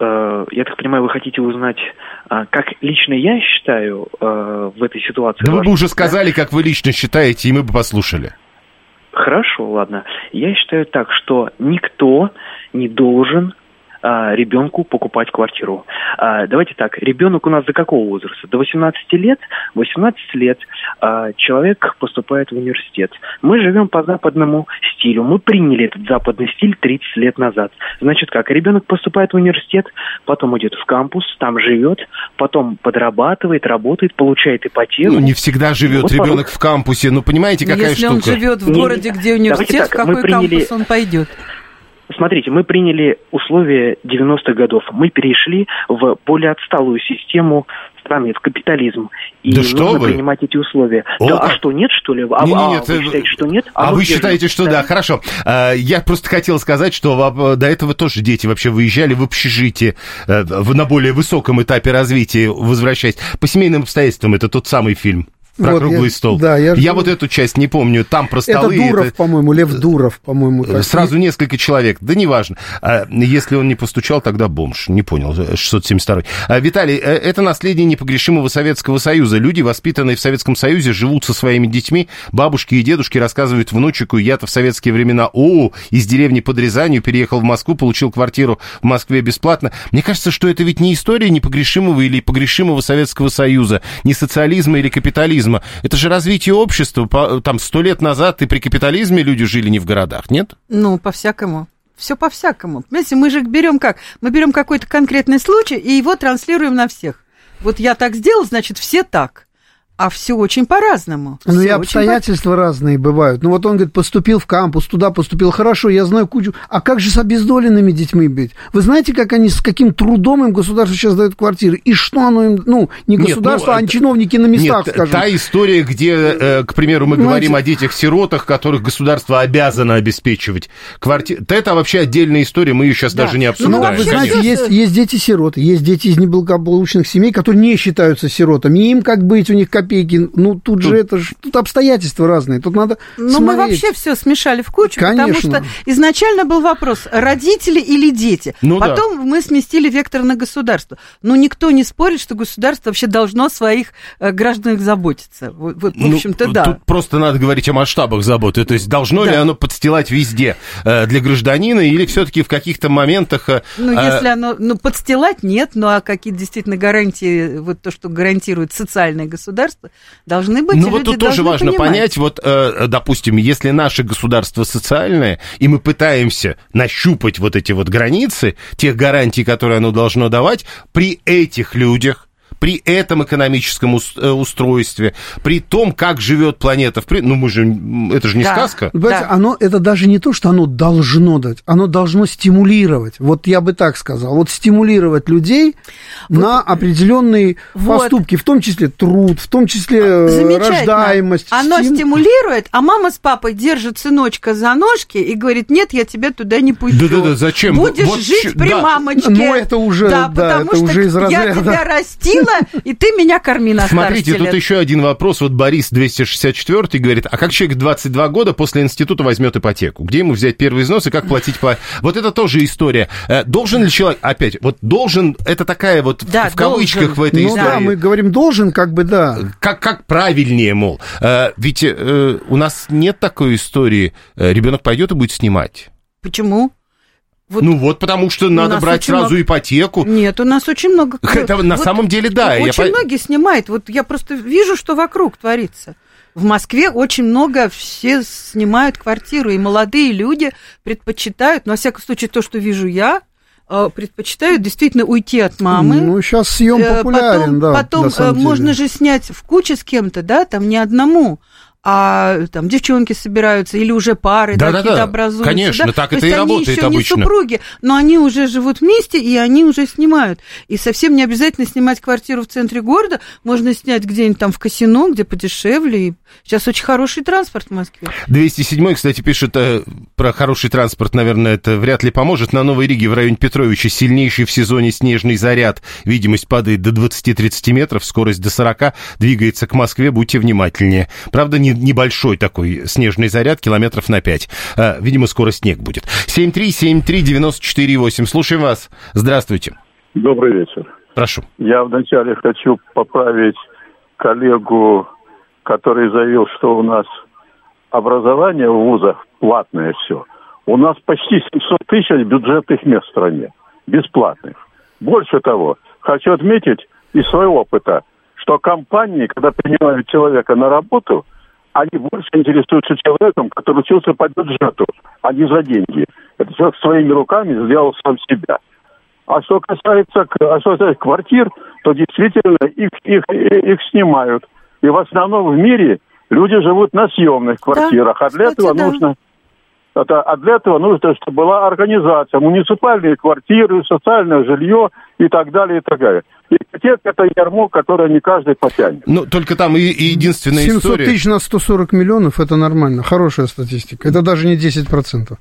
э, я так понимаю, вы хотите узнать, как лично я считаю в этой ситуации? Да вы бы уже сказали, как вы лично считаете, и мы бы послушали. Хорошо, ладно. Я считаю так, что никто не должен а, ребенку покупать квартиру. А, давайте так, ребенок у нас до какого возраста? До 18 лет. 18 лет а, человек поступает в университет. Мы живем по западному стилю. Мы приняли этот западный стиль 30 лет назад. Значит как, ребенок поступает в университет, потом идет в кампус, там живет, потом подрабатывает, работает, получает ипотеку. Ну, не всегда живет вот ребенок потом... в кампусе. Ну, понимаете, какая Если штука? Если он живет в городе, где университет, так, в какой приняли... кампус он пойдет? Смотрите, мы приняли условия 90-х годов. Мы перешли в более отсталую систему страны, в капитализм. И да что нужно вы? принимать эти условия. О, да, а что, нет, что ли? А, не, не, нет, а вы считаете, что нет? А, а вы считаете, что да? да. Хорошо. А, я просто хотел сказать, что до этого тоже дети вообще выезжали в общежитие э, на более высоком этапе развития, возвращаясь. По семейным обстоятельствам это тот самый фильм. Про вот, круглый я, стол. Да, я, я вот эту часть не помню. Там про столы. Это Дуров, это... по-моему, Лев Дуров, по-моему. Так. Сразу несколько человек. Да неважно. А, если он не постучал, тогда бомж. Не понял. 672. А, Виталий, э, это наследие непогрешимого Советского Союза. Люди, воспитанные в Советском Союзе, живут со своими детьми. Бабушки и дедушки рассказывают внучику. Я-то в советские времена, о, из деревни под Рязанью переехал в Москву, получил квартиру в Москве бесплатно. Мне кажется, что это ведь не история непогрешимого или погрешимого Советского Союза, не социализма или капитализма капитализма. Это же развитие общества. Там сто лет назад и при капитализме люди жили не в городах, нет? Ну, по-всякому. Все по-всякому. Понимаете, мы же берем как? Мы берем какой-то конкретный случай и его транслируем на всех. Вот я так сделал, значит, все так. А все очень по-разному. Ну и обстоятельства по... разные бывают. Ну вот он говорит, поступил в кампус, туда поступил. Хорошо, я знаю кучу. А как же с обездоленными детьми быть? Вы знаете, как они, с каким трудом им государство сейчас дает квартиры? И что оно им, ну, не государство, нет, ну, а чиновники на местах, нет, скажем. та история, где, э, к примеру, мы Знаете, говорим о детях-сиротах, которых государство обязано обеспечивать квартиры. Это вообще отдельная история, мы ее сейчас да. даже не обсуждаем. Ну, вы знаете, есть, есть дети-сироты, есть дети из неблагополучных семей, которые не считаются сиротами. И им как быть, у них копейки. Ну, тут же это же, тут обстоятельства разные. Тут надо Но смотреть. мы вообще все смешали в кучу, Конечно. потому что изначально был вопрос, родители или дети. Ну, Потом да. мы сместили вектор на государство. Но никто не спорит, что государство вообще должно о своих э, гражданах заботиться. Вот, вот, в ну, общем-то, ну, да. Тут просто надо говорить о масштабах заботы. То есть должно да. ли оно подстилать везде э, для гражданина или все-таки в каких-то моментах... Э, ну, если оно... Ну, подстилать нет, ну, а какие действительно гарантии, вот то, что гарантирует социальное государство, должны быть. Ну вот тут тоже важно понимать. понять, вот, э, допустим, если наше государство социальное, и мы пытаемся нащупать вот эти вот границы, тех гарантий, которые оно должно давать, при этих людях, при этом экономическом э, устройстве, при том, как живет планета. Ну, мы же, это же не да. сказка. Понимаете, да. оно, это даже не то, что оно должно дать, оно должно стимулировать. Вот я бы так сказал. Вот стимулировать людей вот. на определенные вот. поступки, в том числе труд, в том числе э, рождаемость. Оно стим... стимулирует, а мама с папой держит сыночка за ножки и говорит, нет, я тебя туда не пущу. Да-да-да, зачем? Будешь вот, жить при да. мамочке. Ну, это уже, да, да потому это что уже из разряда. я тебя растила, и ты меня корми на Смотрите, тут еще один вопрос. Вот Борис 264 говорит, а как человек 22 года после института возьмет ипотеку? Где ему взять первый взнос и как платить по... Вот это тоже история. Э, должен ли человек... Опять, вот должен... Это такая вот да, в кавычках должен. в этой ну, истории. да, мы говорим должен, как бы да. Как, как правильнее, мол. Э, ведь э, у нас нет такой истории. Ребенок пойдет и будет снимать. Почему? Вот ну вот, потому что надо брать сразу много... ипотеку. Нет, у нас очень много... Это на вот самом деле, да. Очень я... многие снимают. Вот я просто вижу, что вокруг творится. В Москве очень много все снимают квартиру, и молодые люди предпочитают, ну, во всяком случае, то, что вижу я, э, предпочитают действительно уйти от мамы. Ну, сейчас съем э, популярен, потом, да. Потом э, можно же снять в куче с кем-то, да, там не одному а там девчонки собираются или уже пары да, да, какие-то да. образуются. Конечно, да? так То это и работает еще обычно. не супруги, но они уже живут вместе, и они уже снимают. И совсем не обязательно снимать квартиру в центре города, можно снять где-нибудь там в Касино, где подешевле. И сейчас очень хороший транспорт в Москве. 207 кстати, пишет э, про хороший транспорт, наверное, это вряд ли поможет. На Новой Риге в районе Петровича сильнейший в сезоне снежный заряд. Видимость падает до 20-30 метров, скорость до 40, двигается к Москве, будьте внимательнее. Правда, не, небольшой такой такой снежный заряд километров на 5. А, видимо, скоро снег будет. 7373948. Слушаем вас. Здравствуйте. Добрый вечер. Прошу. Я вначале хочу поправить коллегу, который заявил, что у нас образование в вузах платное все. У нас почти 700 тысяч бюджетных мест в стране, бесплатных. Больше того, хочу отметить из своего опыта, что компании, когда принимают человека на работу – они больше интересуются человеком, который учился по бюджету, а не за деньги. Это человек своими руками сделал сам себя. А что касается, а что касается квартир, то действительно их, их, их снимают. И в основном в мире люди живут на съемных квартирах, да, а для кстати, этого да. нужно а для этого нужно, чтобы была организация, муниципальные квартиры, социальное жилье и так далее, и так далее. Ипотека – это ярмо, которое не каждый потянет. Ну, только там и, и единственная 700 история... 700 тысяч на 140 миллионов – это нормально, хорошая статистика. Это даже не 10%.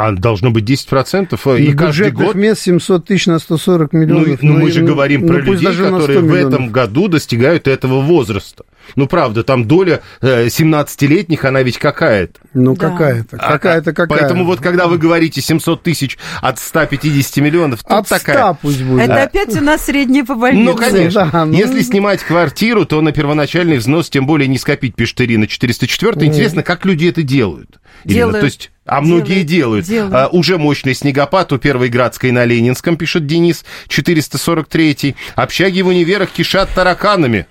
А должно быть 10%, и, и каждый год... мест 700 тысяч на 140 миллионов. Ну, ну мы же ну, говорим ну, про людей, которые в этом году достигают этого возраста. Ну, правда, там доля э, 17-летних, она ведь какая-то. Ну, да. какая-то, а, какая-то, какая Поэтому вот, когда вы говорите 700 тысяч от 150 миллионов, тут от 100 такая... пусть будет. Это опять у нас среднее по больнице. Ну, конечно. Да, ну... Если снимать квартиру, то на первоначальный взнос тем более не скопить, пишет Ирина, 404. Mm. Интересно, как люди это делают? Делают. Ирина, то есть а многие делают. делают. А, уже мощный снегопад у Первой Градской на Ленинском, пишет Денис, 443. Общаги в универах кишат тараканами.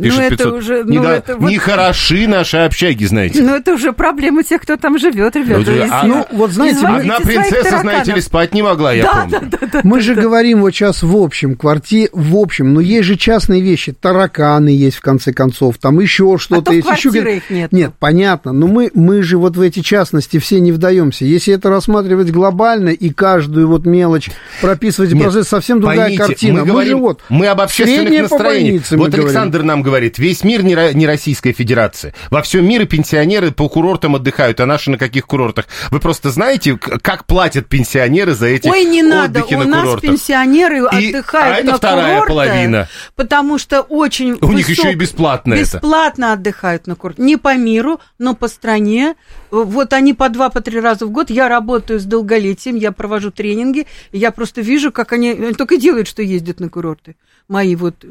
Пишет ну, это 500. уже... Ну, да, это вот... хороши наши общаги, знаете. Ну, это уже проблема тех, кто там живет, ребята. Ну, а, ну, вот знаете... Одна принцесса, знаете ли, спать не могла, я да, помню. Да, да, да, Мы да, же да. говорим вот сейчас в общем, квартире, в общем, но есть же частные вещи, тараканы есть, в конце концов, там еще что-то а есть. еще... их нет. Нет, понятно, но мы, мы же вот в эти частности все не вдаемся. Если это рассматривать глобально и каждую вот мелочь прописывать, нет, процесс совсем другая поймите, картина. Мы, мы говорим, же вот... Мы об общественных настроениях. Вот Александр говорим. нам говорит, весь мир мир не Российская Федерация. Во всем мире пенсионеры по курортам отдыхают, а наши на каких курортах? Вы просто знаете, как платят пенсионеры за эти Ой, не надо, у на нас курортах? пенсионеры И, отдыхают а это на вторая курортах, половина. потому что очень У высок... них еще и бесплатно Бесплатно это. отдыхают на курортах. Не по миру, но по стране. Вот они по два, по три раза в год. Я работаю с долголетием, я провожу тренинги, я просто вижу, как они, они только делают, что ездят на курорты. Мои вот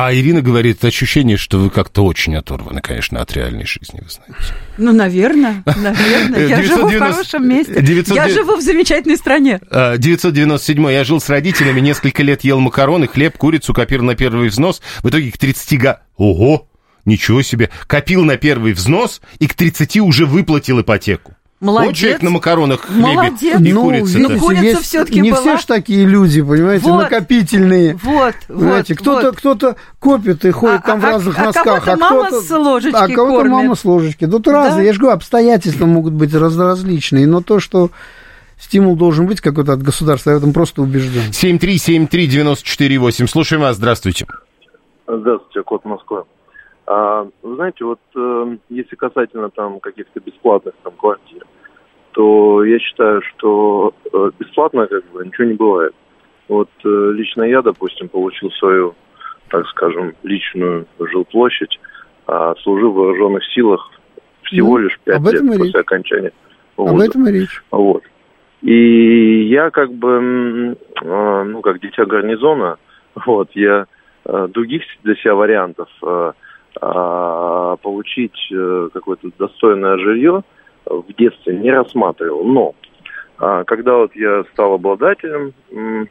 а Ирина говорит, ощущение, что вы как-то очень оторваны, конечно, от реальной жизни, вы знаете. Ну, наверное, наверное. Я 990... живу в хорошем месте. 900... Я живу в замечательной стране. 997 а, я жил с родителями, несколько лет ел макароны, хлеб, курицу, копил на первый взнос. В итоге к 30 га... Ого! Ничего себе! Копил на первый взнос и к 30 уже выплатил ипотеку. Молодец. Вот человек на макаронах хлебе Молодец. и ну, курица. Ну, курица все-таки Не была. все ж такие люди, понимаете, вот, накопительные. Вот, вот, кто-то, вот. кто-то копит и ходит а, там а, в разных а, носках, а, а кто-то с ложечки а кого-то кормит. мама с ложечки. Тут да? разные, я же говорю, обстоятельства могут быть различные, но то, что стимул должен быть какой-то от государства, я в этом просто убежден. 7373948, слушаем вас, здравствуйте. Здравствуйте, Кот Москва. А, вы знаете, вот э, если касательно там каких-то бесплатных там квартир, то я считаю, что э, бесплатно как бы ничего не бывает. Вот э, лично я, допустим, получил свою, так скажем, личную жилплощадь, а служил в вооруженных силах всего ну, лишь пять лет после речь. окончания вуза. Об этом и речь. Вот. И я как бы, э, ну, как дитя гарнизона, вот, я других для себя вариантов получить какое-то достойное жилье – в детстве не рассматривал. Но а, когда вот я стал обладателем э,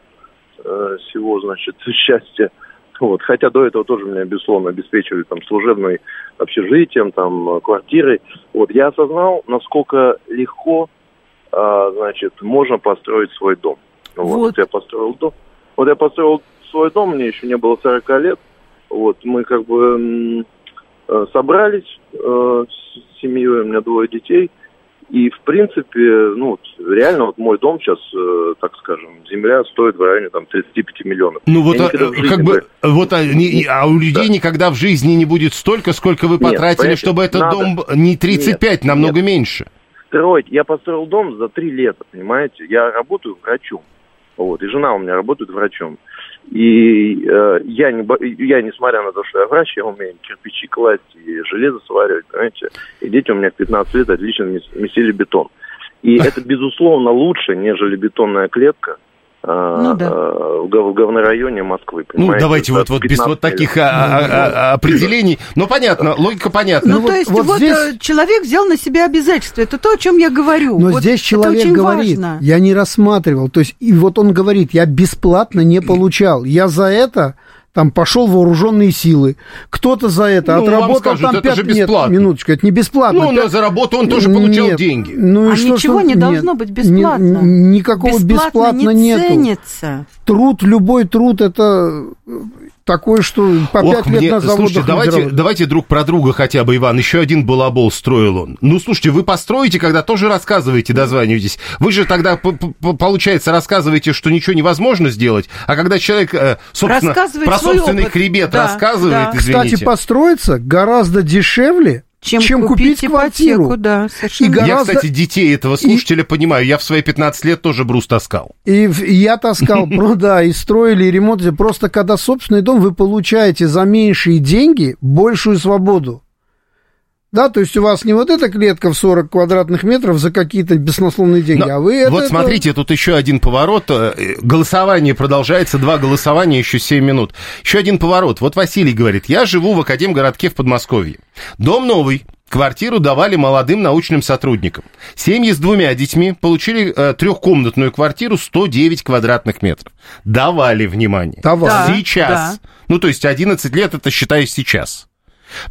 всего, значит, счастья, вот, хотя до этого тоже меня, безусловно, обеспечивали там служебной общежитием, там, квартирой, вот, я осознал, насколько легко, а, значит, можно построить свой дом. Вот, Вот. я построил дом. Вот я построил свой дом, мне еще не было 40 лет. Вот, мы как бы э, собрались э, с семьей, у меня двое детей. И, в принципе, ну, реально, вот мой дом сейчас, э, так скажем, земля стоит в районе там 35 миллионов. Ну вот, а, как бы, бы- вот, а, не- а у людей никогда в жизни не будет столько, сколько вы Нет, потратили, понимаете, чтобы этот надо. дом не 35, Нет, намного нет. меньше. строить. Я построил дом за три лета, понимаете? Я работаю врачом. Вот, и жена у меня работает врачом. И э, я, не, я, несмотря на то, что я врач, я умею кирпичи класть и железо сваривать, понимаете? И дети у меня в 15 лет отлично мес- месили бетон. И это, безусловно, лучше, нежели бетонная клетка Ну да. э, в, гов- в говнорайоне Москвы, Ну, понимаете? давайте За вот, вот без 15 вот таких а, а, а, определений. Ну, понятно, логика понятна. Ну, Ну, то вот- есть, вот вот, здесь- э, человек взял на себя обязательства. Это то, о чем я говорю. Но Вот здесь человек очень говорит, важно. я не рассматривал. То есть, и вот он говорит, я бесплатно не получал. Я за это там пошел вооруженные силы. Кто-то за это Ну, отработал скажут, там это пять же Нет, минуточку, это не бесплатно. Ну, он Пять- за работу он тоже получал Нет, деньги. Ну, и А что, ничего что- не нет. должно быть бесплатно. Ни- никакого Бесплатно бесплатно не нету. ценится. Труд, любой труд, это такое, что по пять лет мне- на заводах слушайте, давайте, давайте друг про друга хотя бы, Иван. Еще один балабол строил он. Ну, слушайте, вы построите, когда тоже рассказываете, дозваниваетесь. Вы же тогда, получается, рассказываете, что ничего невозможно сделать. А когда человек, э, собственно, про собственный опыт. хребет Да, рассказывает, да. извините. Кстати, построиться гораздо дешевле, Чем, чем купить, купить квартиру. ипотеку, да, совершенно И верно. Я, гораздо- кстати, детей этого слушателя понимаю. Я в свои 15 лет тоже брус таскал. И, и я таскал, да, и строили, и ремонт. Просто когда собственный дом, вы получаете за меньшие деньги большую свободу. Да, то есть у вас не вот эта клетка в 40 квадратных метров за какие-то беснословные деньги, Но а вы это... вот это- смотрите, тут еще один поворот. Э, Голосование продолжается, два голосования, еще 7 минут. Еще один поворот. Вот Василий говорит, я живу в Академгородке в Подмосковье. Дом новый. Квартиру давали молодым научным сотрудникам. Семьи с двумя детьми получили э, трехкомнатную квартиру 109 квадратных метров. Давали, внимание. Давали. Да, Сейчас. да. Ну, то есть 11 лет это считаю сейчас.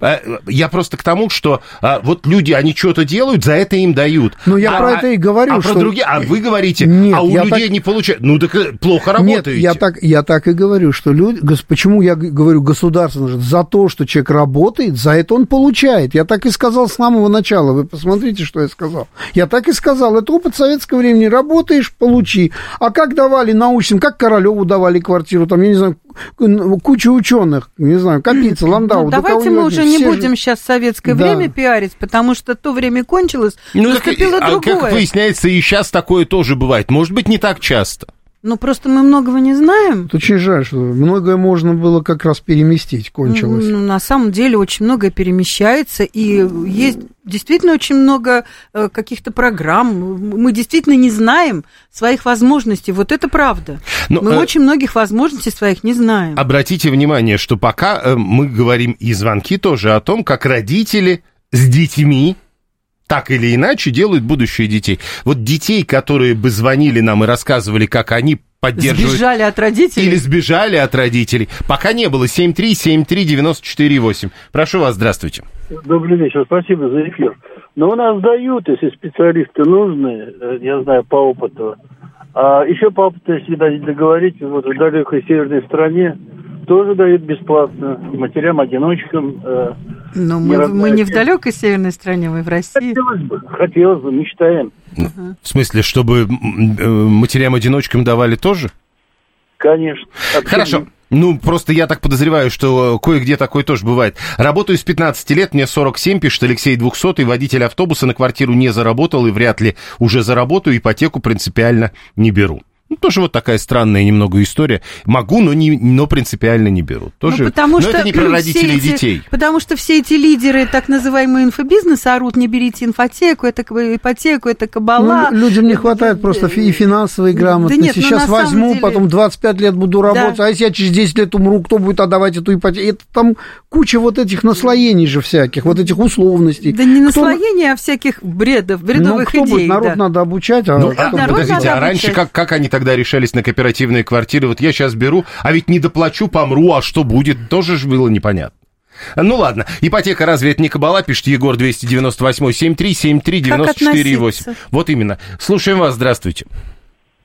Э, Я просто к тому, что а, вот люди, они что-то делают, за это им дают. Ну, я А- про это и говорю, А про что- другие, а вы говорите, Нет, а у людей так- не получается. Ну, так э, плохо Нет, работаете. я так, я так и говорю, что люди... Почему я говорю государство нужно? За то, что человек работает, за это он получает. Я так и сказал с самого начала. Вы посмотрите, что я сказал. Я так и сказал. Это опыт советского времени. Работаешь, получи. А как давали научным, как Королеву давали квартиру, там, я не знаю, куча ученых, не знаю, Капица, Ландау. Ну, да давайте мы уже не все же- будем сейчас советское Да. время пиарить, потому что то время кончилось, Ну, наступило а другое. как выясняется, и сейчас такое тоже бывает. Может быть, не так часто. Ну, просто мы многого не знаем. Это Очень жаль, что многое можно было как раз переместить, кончилось. Ну, на самом деле очень многое перемещается, и есть действительно очень много э, каких-то программ. Мы действительно не знаем своих возможностей. Вот это правда. Ну, Мы э, очень многих возможностей своих не знаем. Обратите внимание, что пока э, мы говорим и звонки тоже о том, как родители с детьми так или иначе делают будущее детей. Вот детей, которые бы звонили нам и рассказывали, как они поддерживают... Сбежали от родителей. Или сбежали от родителей. Пока не было. 7373948. Прошу вас, здравствуйте. Добрый вечер, спасибо за эфир. Но у нас дают, если специалисты нужны, э, я знаю по опыту. А еще по опыту, если дать договорить, вот в далекой северной стране тоже дают бесплатно матерям-одиночкам. э, Но не мы, родная мы не в далекой северной стране, мы в России. Хотелось бы, хотелось бы, мечтаем. В смысле, чтобы э, матерям-одиночкам давали тоже? Конечно. Вообще Хорошо. Ну, просто я так подозреваю, что э, кое-где такое тоже бывает. Работаю с 15 лет, мне 47, пишет Алексей 200, водитель автобуса на квартиру не заработал и вряд ли уже заработаю, ипотеку принципиально не беру. Ну, тоже вот такая странная немного история. Могу, но, не, но принципиально не беру. Тоже, ну, потому но что это не про родителей и эти, детей. Потому что все эти лидеры так называемого инфобизнеса орут, не берите инфотеку, это ипотеку, это кабала. Ну, людям не хватает просто и финансовой грамотности. Да нет, ну, Сейчас возьму, деле... потом 25 лет буду работать, да. а если я через 10 лет умру, кто будет отдавать эту ипотеку? Это там куча вот этих наслоений же всяких, вот этих условностей. Да не наслоения, кто... а всяких бредов, бредовых ну, кто идей. Будет? Народ да. надо обучать. А ну, а, подождите, а раньше как, как они тогда решались на кооперативные квартиры? Вот я сейчас беру, а ведь не доплачу, помру, а что будет? Тоже же было непонятно. Ну ладно, ипотека разве это не кабала, пишет Егор 298 73 73 94 8. Вот именно. Слушаем вас, здравствуйте.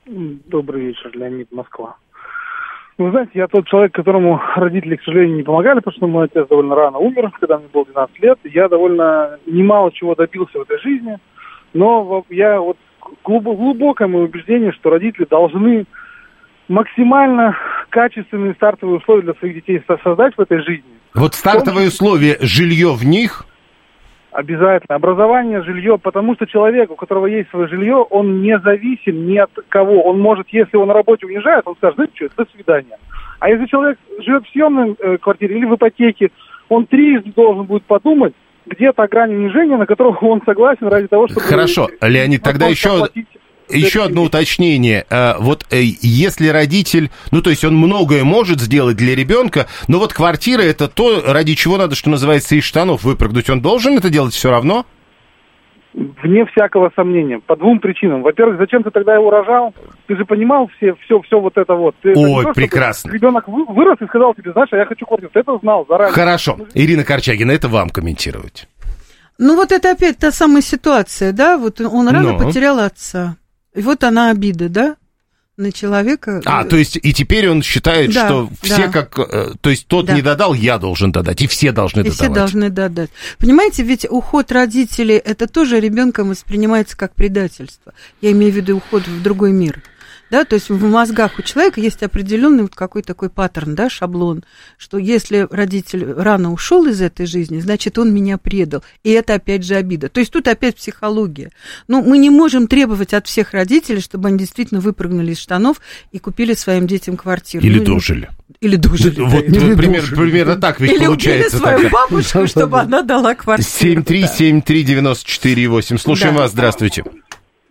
Добрый вечер, Леонид, Москва. Вы знаете, я тот человек, которому родители, к сожалению, не помогали, потому что мой отец довольно рано умер, когда мне было 12 лет. Я довольно немало чего добился в этой жизни, но я вот глубокое мое убеждение, что родители должны максимально качественные стартовые условия для своих детей создать в этой жизни. Вот стартовые условия, жилье в них? Обязательно. Образование, жилье, потому что человек, у которого есть свое жилье, он не зависим ни от кого. Он может, если он на работе уезжает, он скажет, знаете что, до свидания. А если человек живет в съемной э, квартире или в ипотеке, он трижды должен будет подумать, где та грань унижения, на которую он согласен ради того, чтобы... Хорошо, Леонид, тогда еще... Еще одно уточнение. Вот э, если родитель, ну, то есть он многое может сделать для ребенка, но вот квартира это то, ради чего надо, что называется, из штанов выпрыгнуть. Он должен это делать все равно? Вне всякого сомнения. По двум причинам. Во-первых, зачем ты тогда его рожал? Ты же понимал все, все, все вот это вот. Ты, Ой, это прекрасно. Ребенок вырос и сказал тебе, знаешь, а я хочу квартиру. Ты это знал заранее. Хорошо. Ирина Корчагина, это вам комментировать. Ну вот это опять та самая ситуация, да? Вот он рано Но. потерял отца. И вот она обида, да? На человека. А, то есть и теперь он считает, да, что все да. как... То есть тот да. не додал, я должен додать, и все должны и додавать. все должны додать. Понимаете, ведь уход родителей, это тоже ребенком воспринимается как предательство. Я имею в виду уход в другой мир. Да, то есть в мозгах у человека есть определенный вот какой такой паттерн, да, шаблон, что если родитель рано ушел из этой жизни, значит, он меня предал. И это опять же обида. То есть тут опять психология. Но мы не можем требовать от всех родителей, чтобы они действительно выпрыгнули из штанов и купили своим детям квартиру. Или ну, дожили. Или дожили. Вот да, или пример, дожили. примерно так ведь или получается. Или свою бабушку, чтобы она дала квартиру. 7373948. Слушаем вас, здравствуйте.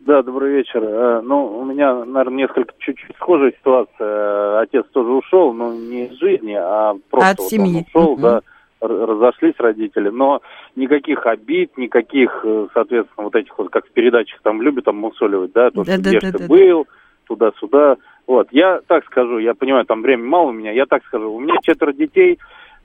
Да, добрый вечер. Э, ну, у меня, наверное, несколько чуть-чуть схожая ситуация. Отец тоже ушел, но не из жизни, а просто От вот семьи. он ушел, угу. да, разошлись родители, но никаких обид, никаких, э, соответственно, вот этих вот, как в передачах там любят там мусоливать, да, то, да, что да, где да, ты да, был, туда-сюда. Вот, я так скажу, я понимаю, там времени мало у меня, я так скажу, у меня четверо детей,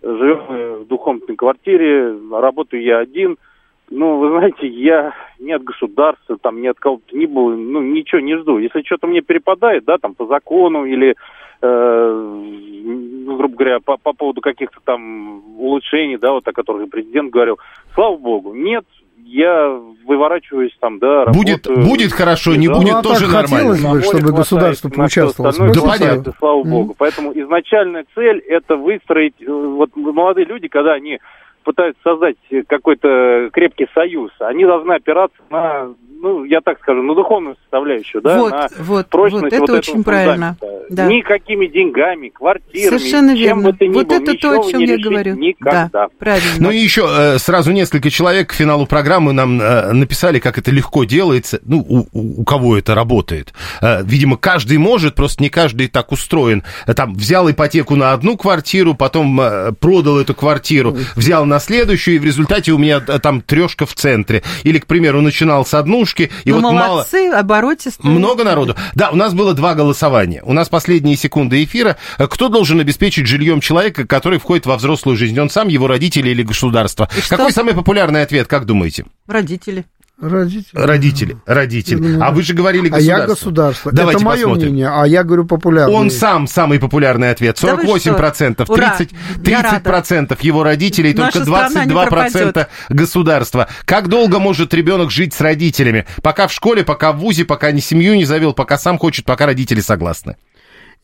живем в двухкомнатной квартире, работаю я один – ну, вы знаете, я ни от государства, там, ни от кого-то не было, ну, ничего не жду. Если что-то мне перепадает, да, там, по закону или, э, ну, грубо говоря, по, по поводу каких-то там улучшений, да, вот о которых президент говорил, слава богу, нет, я выворачиваюсь там, да, Будет, работаю, будет хорошо, не будет, ну, а тоже нормально. Хотелось бы, чтобы государство поучаствовало. Да, понятно. Слава богу. Mm. Поэтому изначальная цель – это выстроить, э, вот молодые люди, когда они пытаются создать какой-то крепкий союз, они должны опираться на, ну, я так скажу, на духовную составляющую, да, вот, на вот, прочность вот, это вот очень правильно. Да. Никакими деньгами, квартирами, Совершенно чем верно. бы то ни вот было, это то, о чем я говорю. Никогда. Да, правильно. Ну и еще э, сразу несколько человек к финалу программы нам э, написали, как это легко делается, ну, у, у кого это работает. Э, видимо, каждый может, просто не каждый так устроен. Там взял ипотеку на одну квартиру, потом продал эту квартиру, взял на следующую, и в результате у меня там трешка в центре. Или, к примеру, начинал с однушки, и ну, вот молодцы, мало... оборотистые. Много народу. Да, у нас было два голосования. У нас последние секунды эфира. Кто должен обеспечить жильем человека, который входит во взрослую жизнь? Он сам, его родители или государство? И Какой что? самый популярный ответ, как думаете? Родители. Родители. Родители, родители. а вы же говорили А государство. я государство. Давайте Это мое посмотрим. мнение, а я говорю популярный. Он сам самый популярный ответ. Да вы 48%, что? Ура! 30%, Я 30% его родителей, Наша только страна не 22% пропадет. государства. Как долго может ребенок жить с родителями? Пока в школе, пока в ВУЗе, пока ни семью не завел, пока сам хочет, пока родители согласны.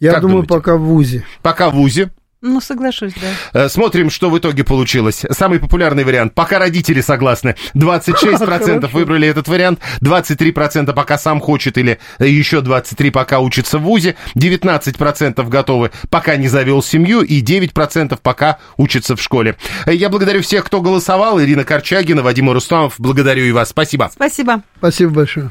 Я как думаю, думаете? пока в ВУЗе. Пока в ВУЗе. Ну, соглашусь, да. Э, смотрим, что в итоге получилось. Самый популярный вариант. Пока родители согласны. 26% выбрали этот вариант. 23% пока сам хочет или еще 23% пока учится в ВУЗе. 19% готовы, пока не завел семью. И 9% пока учится в школе. Э, Я благодарю всех, кто голосовал. Ирина Корчагина, Вадим Рустамов. Благодарю и вас. Спасибо. Спасибо. Спасибо большое.